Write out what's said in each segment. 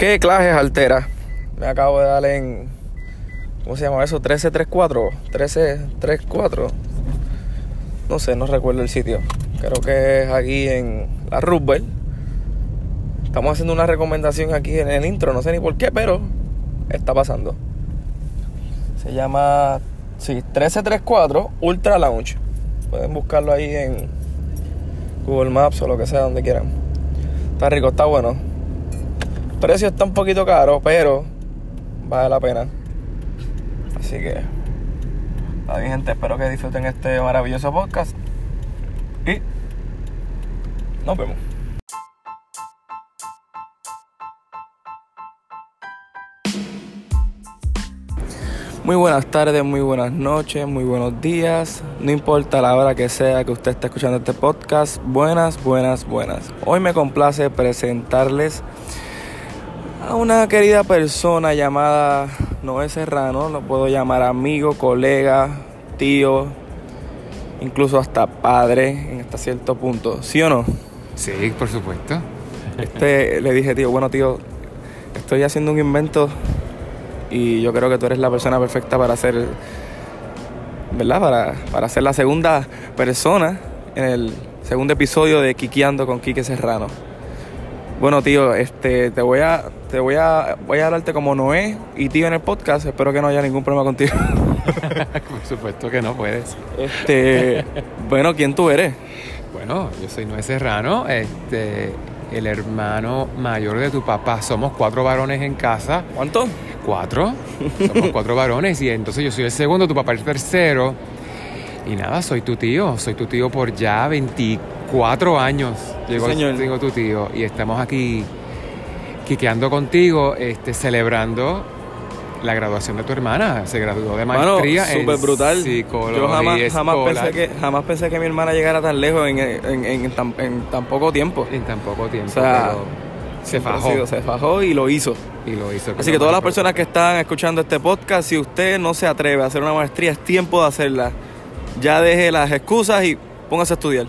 ¿Qué clases altera? Me acabo de dar en. ¿Cómo se llama eso? 1334. 1334. No sé, no recuerdo el sitio. Creo que es aquí en la Roosevelt. Estamos haciendo una recomendación aquí en el intro, no sé ni por qué, pero está pasando. Se llama sí, 1334 Ultra Lounge. Pueden buscarlo ahí en Google Maps o lo que sea, donde quieran. Está rico, está bueno. Precio está un poquito caro, pero vale la pena. Así que, bien, gente, espero que disfruten este maravilloso podcast. Y nos vemos. Muy buenas tardes, muy buenas noches, muy buenos días. No importa la hora que sea que usted esté escuchando este podcast. Buenas, buenas, buenas. Hoy me complace presentarles a una querida persona llamada Noé Serrano. Lo puedo llamar amigo, colega, tío, incluso hasta padre en hasta cierto punto. ¿Sí o no? Sí, por supuesto. Este, le dije, tío, bueno, tío, estoy haciendo un invento y yo creo que tú eres la persona perfecta para hacer, ¿verdad? Para, para ser la segunda persona en el segundo episodio de Quiqueando con Quique Serrano. Bueno, tío, este, te voy a, te voy a, voy a hablarte como Noé y tío en el podcast. Espero que no haya ningún problema contigo. por supuesto que no puedes. Este, bueno, ¿quién tú eres? Bueno, yo soy Noé Serrano, este, el hermano mayor de tu papá. Somos cuatro varones en casa. ¿Cuánto? Cuatro. Somos cuatro varones y entonces yo soy el segundo, tu papá el tercero. Y nada, soy tu tío. Soy tu tío por ya 24 años. Llegó señor. tu tío. Y estamos aquí quiqueando contigo, este, celebrando la graduación de tu hermana. Se graduó de maestría súper en brutal. psicología Yo jamás, jamás, pensé que, jamás pensé que mi hermana llegara tan lejos en, en, en tan, en tan poco tiempo. En tan poco tiempo. O sea, pero se fajó. sido, se fajó y lo hizo. Y lo hizo. Así que todas las personas que están escuchando este podcast, si usted no se atreve a hacer una maestría, es tiempo de hacerla. Ya deje las excusas y póngase a estudiar.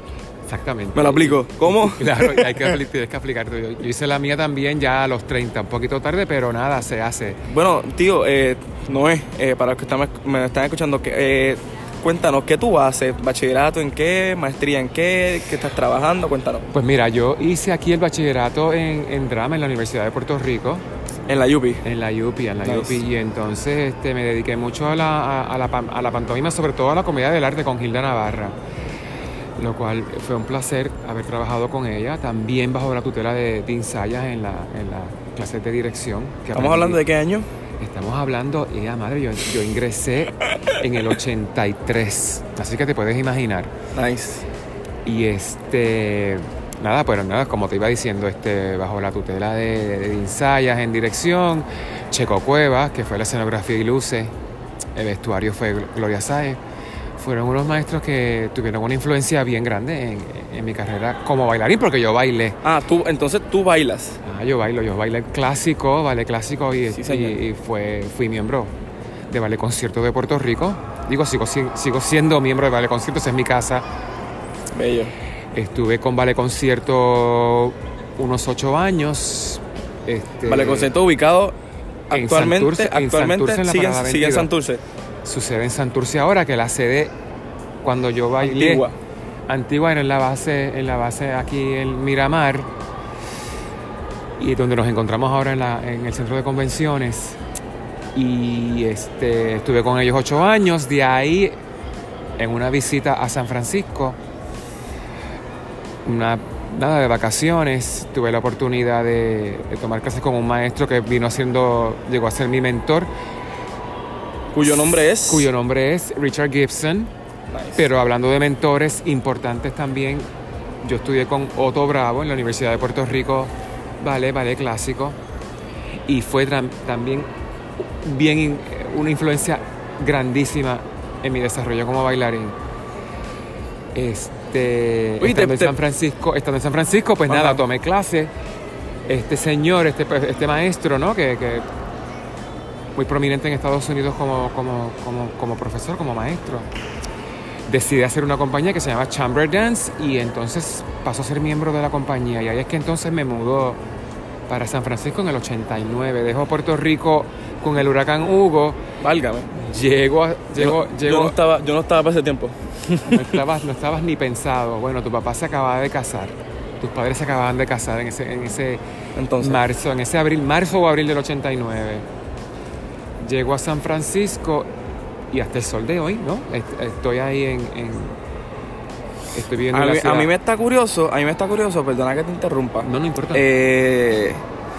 Exactamente. Me lo aplico. ¿Cómo? Claro, hay que, tienes que aplicarte. Yo, yo hice la mía también ya a los 30, un poquito tarde, pero nada, se hace. Bueno, tío, eh, Noé, eh, para los que están, me están escuchando, que, eh, cuéntanos, ¿qué tú haces? ¿Bachillerato en qué? ¿Maestría en qué? ¿Qué estás trabajando? Cuéntanos. Pues mira, yo hice aquí el bachillerato en, en drama en la Universidad de Puerto Rico, En la Yupi. en la UPI, en la Nice. UPI, y entonces este, me dediqué mucho a la, a, a la, a la pantomima, sobre todo a la comedia del arte con Gilda Navarra, lo cual fue un placer haber trabajado con ella, también bajo la tutela de Dean Sayas en la, en la clase de dirección. que ¿Estamos aprendí. hablando de qué año? Estamos hablando, ya madre, yo, yo ingresé en el 83, así que te puedes imaginar. Nice. Y este, nada, pues nada, como te iba diciendo, este, bajo la tutela de, de Insayas en dirección, Checo Cuevas, que fue la escenografía y luces, el vestuario fue Gloria Sáez. Fueron unos maestros que tuvieron una influencia bien grande en, en mi carrera como bailarín, porque yo bailé. Ah, tú, entonces tú bailas. Ah, yo bailo, yo bailé clásico, ballet clásico y, Sí, y- y fue, fui miembro de Ballet Concierto de Puerto Rico. Digo, sigo, si- sigo siendo miembro de Ballet Concierto, esa es mi casa. Bello. Estuve con Ballet Concierto unos ocho años. Este, Vale, concierto ubicado en actualmente, Santurce- en actualmente Santurce, en la sigue, sigue en 22. Santurce. Sucede en Santurce ahora, que la sede, cuando yo bailé... Antigua. Antigua era en la base, en la base aquí en Miramar. Y donde nos encontramos ahora en, la- en el centro de convenciones. Y este, estuve con ellos ocho años. De ahí, en una visita a San Francisco, una, nada de vacaciones, tuve la oportunidad de, de tomar clases con un maestro que vino haciendo, llegó a ser mi mentor, Cuyo nombre es. cuyo nombre es Richard Gibson. Nice. Pero hablando de mentores importantes también, yo estudié con Otto Bravo en la Universidad de Puerto Rico, ballet, ballet clásico, y fue también bien una influencia grandísima en mi desarrollo como bailarín. Este, te- estando en San Francisco, estando en San Francisco, pues Ajá. nada, tomé clase. Este señor, este, este maestro, ¿no? Que, que muy prominente en Estados Unidos como, como, como, como profesor, como maestro. Decidí hacer una compañía que se llama Chamber Dance y entonces pasó a ser miembro de la compañía. Y ahí es que entonces me mudó para San Francisco en el 89. Dejo Puerto Rico con el huracán Hugo. Válgame. Llego, a- llego, yo, llego- no estaba, yo no estaba para ese tiempo. no estabas, no estabas ni pensado. Bueno, tu papá se acababa de casar. Tus padres se acababan de casar en ese, en ese Entonces. marzo, en ese abril, marzo o abril del 89. Llego a San Francisco y hasta el sol de hoy, ¿no? Est- Estoy ahí en. en- estoy viviendo A en la mí, a mí me está curioso, a mí me está curioso, perdona que te interrumpa. No, no importa. Eh,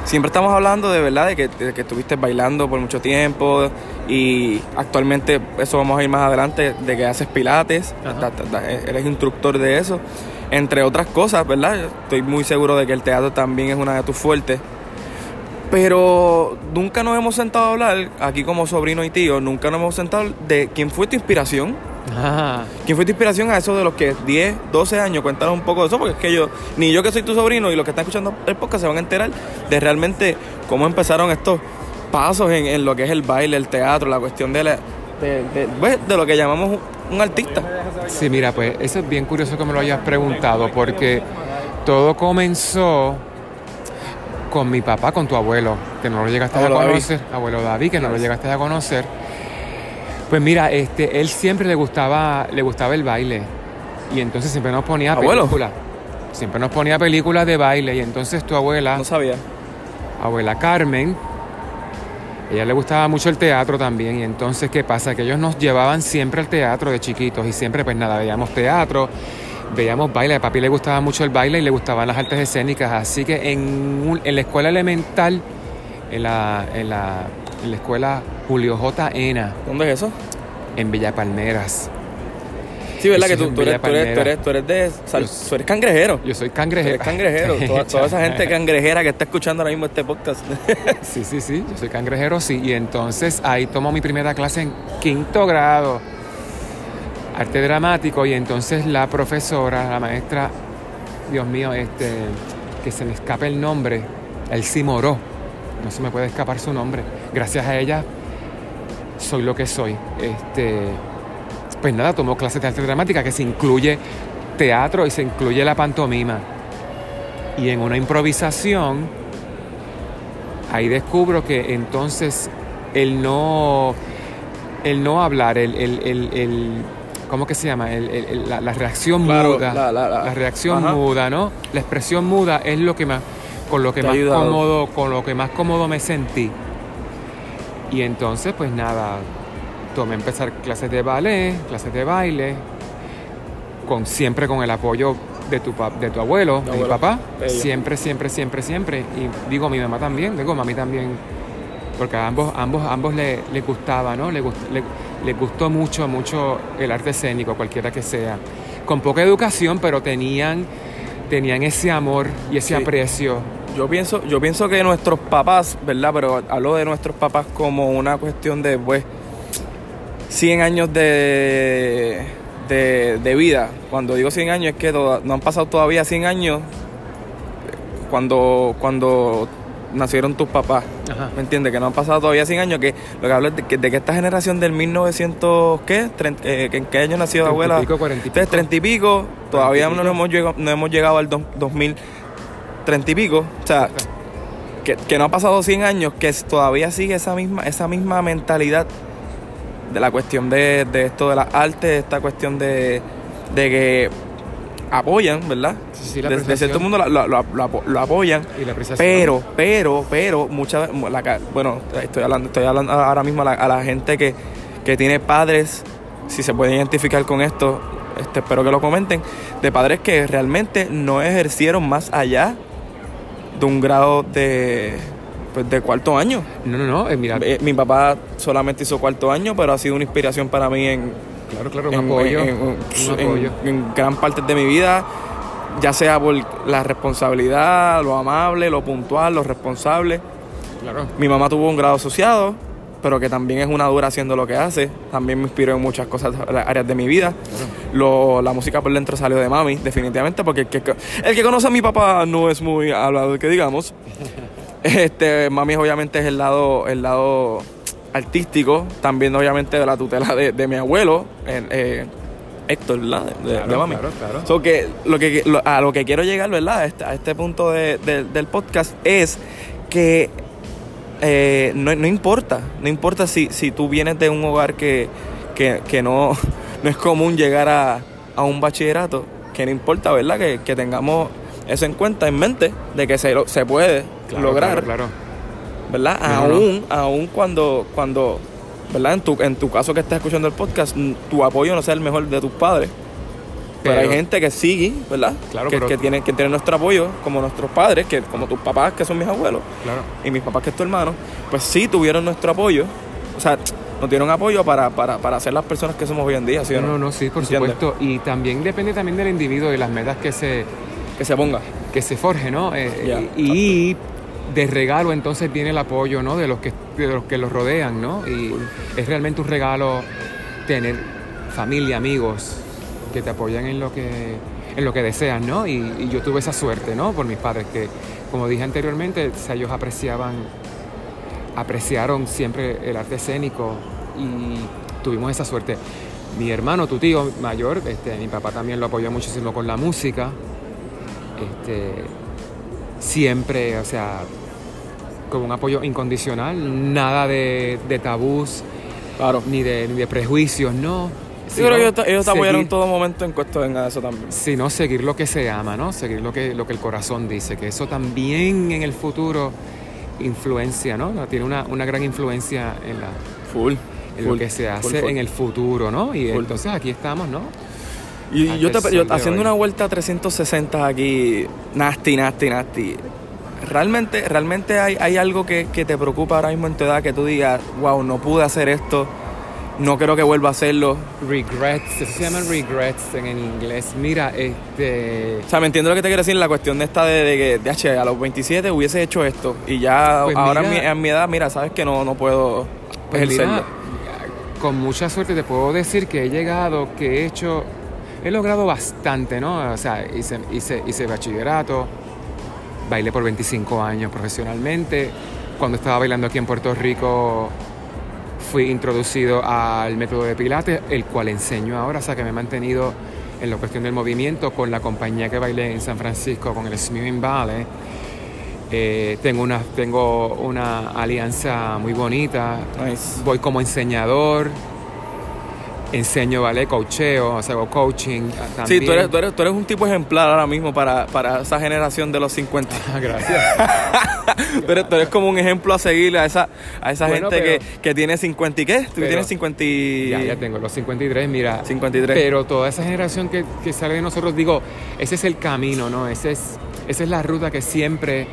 siempre estamos hablando de verdad de que, de que estuviste bailando por mucho tiempo y actualmente eso vamos a ir más adelante de que haces pilates, Ajá. ta- ta- ta- eres instructor de eso, entre otras cosas, ¿verdad? Estoy muy seguro de que el teatro también es una de tus fuertes. Pero nunca nos hemos sentado a hablar, aquí como sobrino y tío, nunca nos hemos sentado de quién fue tu inspiración. Ah, ¿Quién fue tu inspiración a eso de los que 10, 12 años? Cuéntanos un poco de eso, porque es que yo, ni yo que soy tu sobrino y los que están escuchando el podcast se van a enterar de realmente cómo empezaron estos pasos en, en lo que es el baile, el teatro, la cuestión de, la, de, de- pues, de lo que llamamos un, un artista. sí, mira, pues eso es bien curioso que me lo hayas preguntado porque todo comenzó con mi papá, con tu abuelo, que no lo llegaste Abuelo a David. conocer, abuelo David, que no lo llegaste a conocer. Pues mira, este, él siempre le gustaba, le gustaba el baile. Y entonces siempre nos ponía películas, siempre nos ponía películas de baile. Y entonces tu abuela, No sabía. abuela Carmen, ella le gustaba mucho el teatro también. Y entonces qué pasa que ellos nos llevaban siempre al teatro de chiquitos. Y siempre pues nada veíamos teatro veíamos baile a papi le gustaba mucho el baile y le gustaban las artes escénicas así que en, un- en la escuela elemental en la, en la, en la escuela Julio J. Ena ¿Dónde es eso? en Villa Palmeras Sí, ¿verdad? Eso Que tú, tú eres, tú, eres, tú, eres, tú eres de... sal- Yo- tú eres cangrejero. yo soy Tú cangrejero eres cangrejero. toda, toda esa gente cangrejera que está escuchando ahora mismo este podcast. Sí, sí, sí, yo soy cangrejero, sí. Y entonces ahí tomo mi primera clase en quinto grado, arte dramático, y entonces la profesora, la maestra, Dios mío, este, que se me escape el nombre, Elsie Moró, no se me puede escapar su nombre. Gracias a ella soy lo que soy. Este, pues nada, tomo clases de arte dramática que se incluye teatro y se incluye la pantomima. Y en una improvisación ahí descubro que entonces el no, el no hablar, el, el, el- ¿cómo que se llama? El- el- el- la, la reacción Claro, muda, la- la- la- reacción Ajá. muda, ¿no? La expresión muda es lo que más, con lo que Te más ayudado. cómodo, con lo que más cómodo me sentí. Y entonces, pues nada, tomé empezar clases de ballet, clases de baile, con, siempre con el apoyo de tu, de tu abuelo, de mi papá. Siempre, siempre, siempre, siempre. Y digo, mi mamá también, digo, mami también. Porque a ambos, ambos, ambos le, les gustaba, ¿no? Les, gust- le- les gustó mucho, mucho el arte escénico, cualquiera que sea. Con poca educación, pero tenían, tenían ese amor y ese Sí. aprecio. Yo pienso, yo pienso que nuestros papás, ¿verdad? Pero hablo de nuestros papás como una cuestión de, pues, 100 años de, de, de vida. Cuando digo 100 años es que toda- no han pasado todavía 100 años cuando, cuando nacieron tus papás. Ajá. ¿Me entiendes? Que no han pasado todavía 100 años. Que lo que hablo es de que, de que esta generación del 1900, ¿qué? Tren- eh, ¿En qué año nació y abuela? pico, cuarenta y Entonces, pico. 30 y pico. Todavía y no hemos, llegado, no hemos llegado al dos- 2000. 30 y pico. O sea, que, que no ha pasado 100 años, que todavía sigue esa misma, esa misma mentalidad de la cuestión de, de esto de las artes, esta cuestión de, de que apoyan, ¿verdad? Sí, sí, la de, de cierto mundo lo, lo- lo- lo apo- lo apoyan. Y la apreciación. Pero, pero, pero, muchas la bueno, estoy hablando, estoy hablando ahora mismo a la, a la gente que, que tiene padres, si se puede identificar con esto, este, espero que lo comenten, de padres que realmente no ejercieron más allá de un grado de, pues, de cuarto año. No, no, no. eh, mira, Eh, mi papá solamente hizo cuarto año, pero ha sido una inspiración para mí en, claro, claro, un en, apoyo. en- en- un apoyo. en gran parte de mi vida, ya sea por la responsabilidad, lo amable, lo puntual, lo responsable. Claro. Mi mamá tuvo un grado asociado, pero que también es una dura haciendo lo que hace. También me inspiró en muchas cosas, las áreas de mi vida. Lo- la música por dentro salió de mami, definitivamente, porque el que, el que conoce a mi papá no es muy hablado que digamos. Este, mami obviamente es el lado, el lado artístico, también obviamente de la tutela de, de mi abuelo, el, eh, Héctor, ¿verdad? De, Claro, mami. claro, claro. So que, lo que lo- a lo que quiero llegar, ¿verdad? A este, a este punto de- de- del podcast es que eh, no, no importa, no importa si, si tú vienes de un hogar que, que, que no, no es común llegar a, a un bachillerato, que no importa, ¿verdad? Que, que tengamos eso en cuenta, en mente, de que se, lo- se puede lograr, Claro, claro. ¿Verdad? No, no, aún, aún cuando, cuando, ¿verdad? En tu, en tu caso que estás escuchando el podcast, tu apoyo no sea el mejor de tus padres. Pero, hay gente que sigue, ¿verdad? Claro, que, pero- que tiene, que tiene nuestro apoyo, como nuestros padres, que como tus papás, que son mis abuelos, Claro. y mis papás, que es tu hermano, pues sí tuvieron nuestro apoyo. O sea, nos dieron apoyo para, para, para ser las personas que somos hoy en día, ¿sí o No, no? no, sí, por ¿Entiendes? supuesto. Y también depende también del individuo y las metas que se, Que se ponga. que se forje, ¿no? Eh, y de regalo entonces viene el apoyo, ¿no? De los que, de los, que los rodean, ¿no? Y es realmente un regalo tener familia, amigos que te apoyan en lo que, en lo que deseas, ¿no? Y, yo tuve esa suerte, ¿no? Por mis padres que, como dije anteriormente, o sea, ellos apreciaban, apreciaron siempre el arte escénico y tuvimos esa suerte. Mi hermano, tu tío mayor, este, mi papá también lo apoyó muchísimo con la música. Este, siempre, o sea, con un apoyo incondicional, nada de, de tabús, Claro. ni de, ni de prejuicios, no. Creo que ellos, ellos te apoyaron en todo momento en cuestión a eso también. sino seguir lo que se ama, ¿no? Seguir lo que, lo que el corazón dice, que eso también en el futuro influencia, ¿no? Tiene una, una gran influencia en, la, Full. en lo que se hace en el futuro, ¿no? Y entonces aquí estamos, ¿no? Y yo, te, yo haciendo hoy. una vuelta 360 aquí, nasty, nasty, nasty. Realmente, realmente hay, hay algo que, que te preocupa ahora mismo en tu edad que tú digas, wow, no pude hacer esto, no creo que vuelva a hacerlo. Regrets, eso se llaman regrets en, inglés. Mira, este... O sea, me entiendo lo que te quiero decir, la cuestión de esta de, de que, de, "Ache, a los 27 hubiese hecho esto y ya Pues ahora mira- en mi, en mi edad, mira, sabes que no, no puedo Pues mira, ejercerlo. con mucha suerte te puedo decir que he llegado, que he hecho, he logrado bastante, ¿no? O sea, hice, hice, hice bachillerato, bailé por 25 años profesionalmente. Cuando estaba bailando aquí en Puerto Rico, fui introducido al método de Pilates, el cual enseño ahora, o sea que me he mantenido en la cuestión del movimiento con la compañía que bailé en San Francisco, con el Smithing Ballet. Eh, tengo, una, tengo una alianza muy bonita, Nice. voy como enseñador, enseño ballet, coacheo, o sea, hago coaching ah, también. Sí, tú eres, tú, eres, tú eres un tipo ejemplar ahora mismo para, para esa generación de los 50. Ah, Gracias. tú, eres, tú eres como un ejemplo a seguir a esa, a esa Bueno, gente pero- que, que tiene 50 y qué? Tú Pero- tienes 50 y... Ya, ya tengo los 53, mira. 53. Pero toda esa generación que, que sale de nosotros, digo, ese es el camino, ¿no? Ese es, esa es la ruta que siempre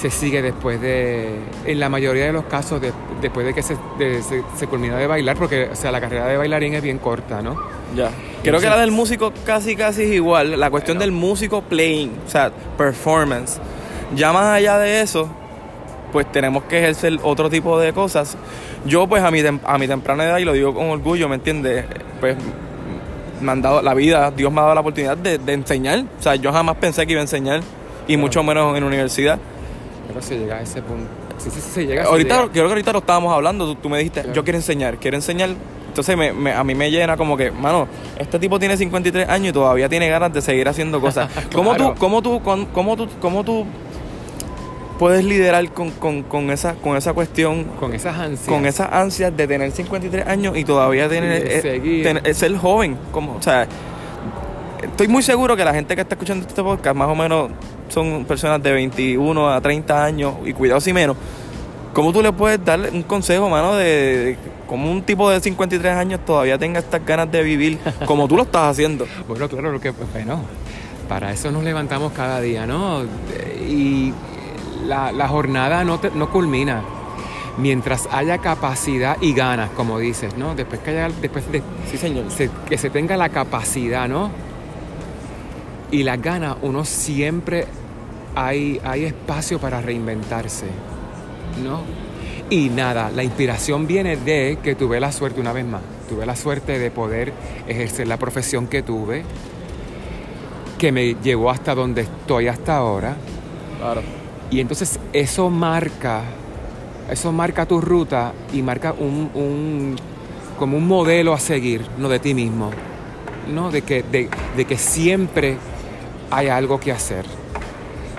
se sigue después de, en la mayoría de los casos, de- después de que se, de- se, se culmina de bailar, porque, o sea, la carrera de bailarín es bien corta, ¿no? Ya. Creo que la del músico casi casi es igual. La cuestión Bueno. del músico playing, o sea, performance. Ya más allá de eso, pues tenemos que ejercer otro tipo de cosas. Yo pues a mi, a mi temprana edad, y lo digo con orgullo, ¿me entiendes? Pues me han dado la vida, Dios me ha dado la oportunidad de, de enseñar. O sea, yo jamás pensé que iba a enseñar, y Claro. mucho menos en universidad. Pero se llega a ese punto. Sí, sí, sí, se llega. se Ahorita, llega. creo que ahorita lo estábamos hablando, tú, tú me dijiste, Claro. yo quiero enseñar, quiero enseñar. Entonces me- me- a mí me llena como que, mano, este tipo tiene 53 años y todavía tiene ganas de seguir haciendo cosas. ¿Cómo, tú, cómo, tú, cómo, tú, ¿Cómo tú puedes liderar con, con, con esa, con esa cuestión, Con esas ansias. con esas ansias de tener 53 años y todavía tener, de eh, tener- eh, ser joven? Como, o sea, estoy muy seguro que la gente que está escuchando este podcast más o menos son personas de 21 a 30 años y cuidado si menos. ¿Cómo tú le puedes dar un consejo, mano, de, de cómo un tipo de 53 años todavía tenga estas ganas de vivir como tú lo estás haciendo? Bueno, claro, lo que, bueno, para eso nos levantamos cada día, ¿no? Y la, la jornada no, te- no culmina mientras haya capacidad y ganas, como dices, ¿no? Después que haya, después de Sí, señor. se- que se tenga la capacidad, ¿no? Y las ganas, uno siempre hay, hay espacio para reinventarse, ¿no? Y nada, la inspiración viene de que tuve la suerte una vez más. Tuve la suerte de poder ejercer la profesión que tuve, que me llevó hasta donde estoy hasta ahora. Claro. Y entonces eso marca, eso marca tu ruta y marca un, un- como un modelo a seguir, no de ti mismo, ¿no? De que, de, de que siempre hay algo que hacer.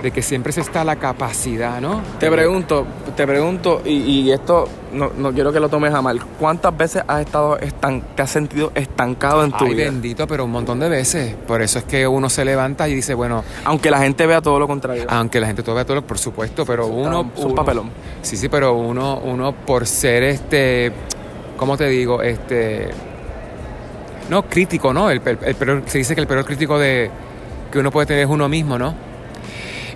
De que siempre se está la capacidad, ¿no? Te pregunto, te pregunto, y, y esto no, no quiero que lo tomes a mal. ¿Cuántas veces has estado estan te has sentido estancado en tu Ay, vida? bendito, pero un montón de veces. Por eso es que uno se levanta y dice, bueno, Aunque la gente vea todo lo contrario. aunque la gente todo vea todo, por supuesto, pero uno... Es un papelón. Sí, sí, pero uno, uno por ser este, ¿cómo te digo? Este, no crítico, ¿no? El, el- el peor- se dice que el peor crítico de, que uno puede tener es uno mismo, ¿no?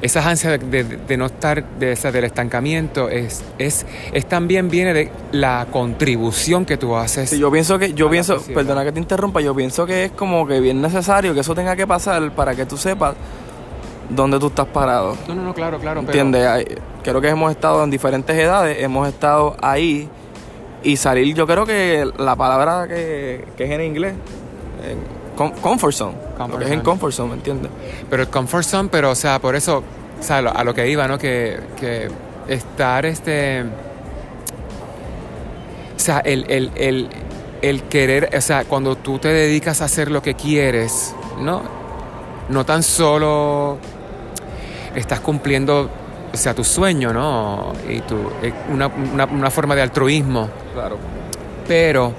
Esa ansia de, de- de no estar, de esa, del estancamiento, es, es, es también viene de la contribución que tú haces. Sí, yo pienso que, yo pienso, sociedad. perdona que te interrumpa, yo pienso que es como que bien necesario que eso tenga que pasar para que tú sepas dónde tú estás parado. No, no, no, claro, claro. pero- ¿Entiendes? Hay- Creo que hemos estado en diferentes edades, hemos estado ahí y salir, yo creo que la palabra que, que es en inglés, com- comfort zone, Comfort lo que es en comfort zone, ¿me entiendes? Pero el comfort zone, pero o sea, por eso, o sea, a lo que iba, ¿no? Que, que estar este. O sea, el, el, el, el querer, o sea, cuando tú te dedicas a hacer lo que quieres, ¿no? No tan solo estás cumpliendo, o sea, tu sueño, ¿no? Y tu, eh, una, una, una forma de altruismo Claro. pero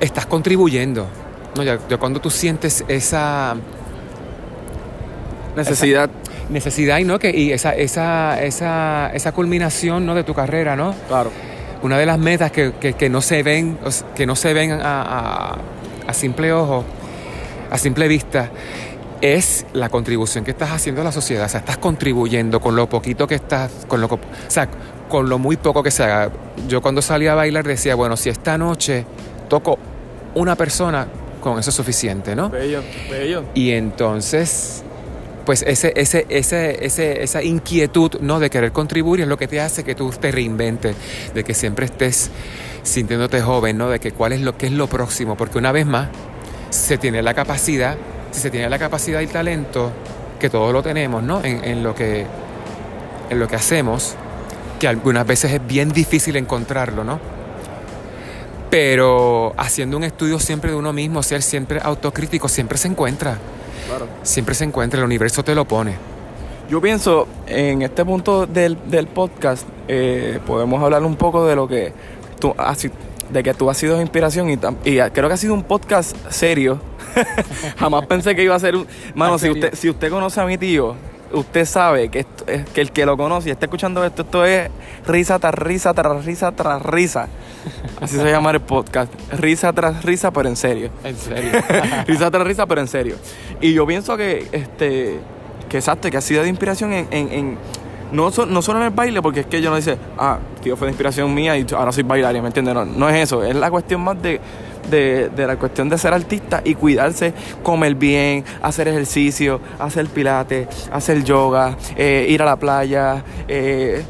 estás contribuyendo. ¿No? Ya, ya cuando tú sientes esa Necesidad, necesidad y, ¿no? que, y esa, esa, esa, esa culminación ¿no? de tu carrera, ¿no? claro. una de las metas que, que- que no se ven, que no se ven a, a- a simple ojo, a simple vista, es la contribución que estás haciendo a la sociedad. O sea, estás contribuyendo con lo poquito que estás, con lo, o sea, con lo muy poco que se haga. Yo cuando salía a bailar decía, bueno, si esta noche toco una persona, con eso es suficiente, ¿no? Bello, bello. Y entonces, pues ese, ese, ese, ese, esa inquietud ¿no? de querer contribuir es lo que te hace que tú te reinventes, de que siempre estés sintiéndote joven, ¿no? De que cuál es lo que es lo próximo, porque una vez más se tiene la capacidad, si se tiene la capacidad y el talento, que todos lo tenemos, ¿no? En, en lo que en lo que hacemos, que algunas veces es bien difícil encontrarlo, ¿no? Pero haciendo un estudio siempre de uno mismo, ser siempre autocrítico, siempre se encuentra. Claro. Siempre se encuentra, el universo te lo pone. Yo pienso, en este punto del, del podcast, eh, podemos hablar un poco de lo que tú has, si- de que tú has sido inspiración y, y creo que ha sido un podcast serio. Jamás pensé que iba a ser un... Mano, ¿En si usted, si usted conoce a mi tío, usted sabe que, esto es- que el que lo conoce y está escuchando esto, esto es risa tras risa tras risa tras risa. Así se llama el podcast. Risa tras risa, pero en serio. En serio. risa tras risa, pero en serio. Y yo pienso que, este, que exacto, que ha sido de inspiración en, en- en- no, so- no solo en el baile, porque es que yo no dice, ah, tío, fue de inspiración mía y ahora soy bailaria, ¿me entiendes? No, no es eso, es la cuestión más de, de, de la cuestión de ser artista y cuidarse, comer bien, hacer ejercicio, hacer pilates, hacer yoga, eh, ir a la playa, eh,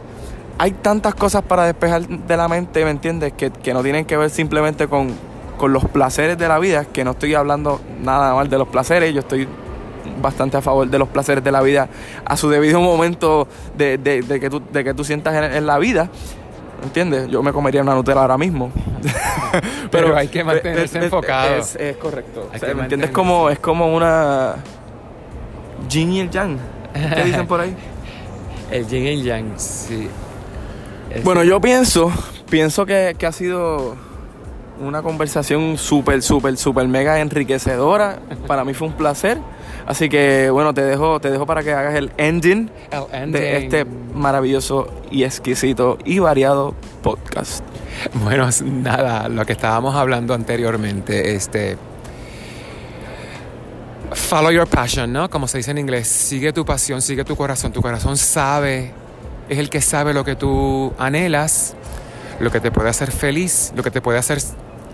hay tantas cosas para despejar de la mente, ¿me entiendes? Que, que no tienen que ver simplemente con, con los placeres de la vida, que no estoy hablando nada mal de los placeres, yo estoy bastante a favor de los placeres de la vida a su debido momento de, de- que, tú, de que tú sientas en, en la vida. ¿Entiendes? Yo me comería una Nutella ahora mismo. Pero hay que mantenerse enfocado. Es, es correcto. O sea, ¿Me entiendes? Como, es como una... Yin y el yang. ¿Qué dicen por ahí? El yin y el yang, sí. Bueno, yo pienso, pienso que, que ha sido una conversación súper, súper, súper mega enriquecedora. Para mí fue un placer. Así que bueno, te dejo, te dejo para que hagas el ending el ending. de este maravilloso y exquisito y variado podcast. Bueno, nada, lo que estábamos hablando anteriormente, este. Follow your passion, ¿no? Como se dice en inglés, sigue tu pasión, sigue tu corazón. Tu corazón sabe, es el que sabe lo que tú anhelas, lo que te puede hacer feliz, lo que te puede hacer,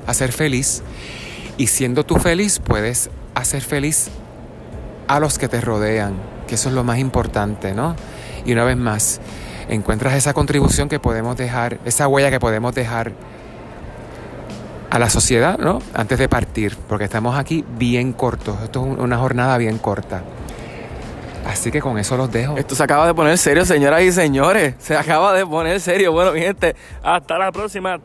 hacer feliz. Y siendo tú feliz, puedes hacer feliz a los que te rodean, que eso es lo más importante, ¿no? Y una vez más, encuentras esa contribución que podemos dejar, esa huella que podemos dejar a la sociedad, ¿no? Antes de partir, porque estamos aquí bien cortos, esto es una jornada bien corta. Así que con eso los dejo. Esto se acaba de poner serio, señoras y señores. Se acaba de poner serio. Bueno, mi gente, hasta la próxima.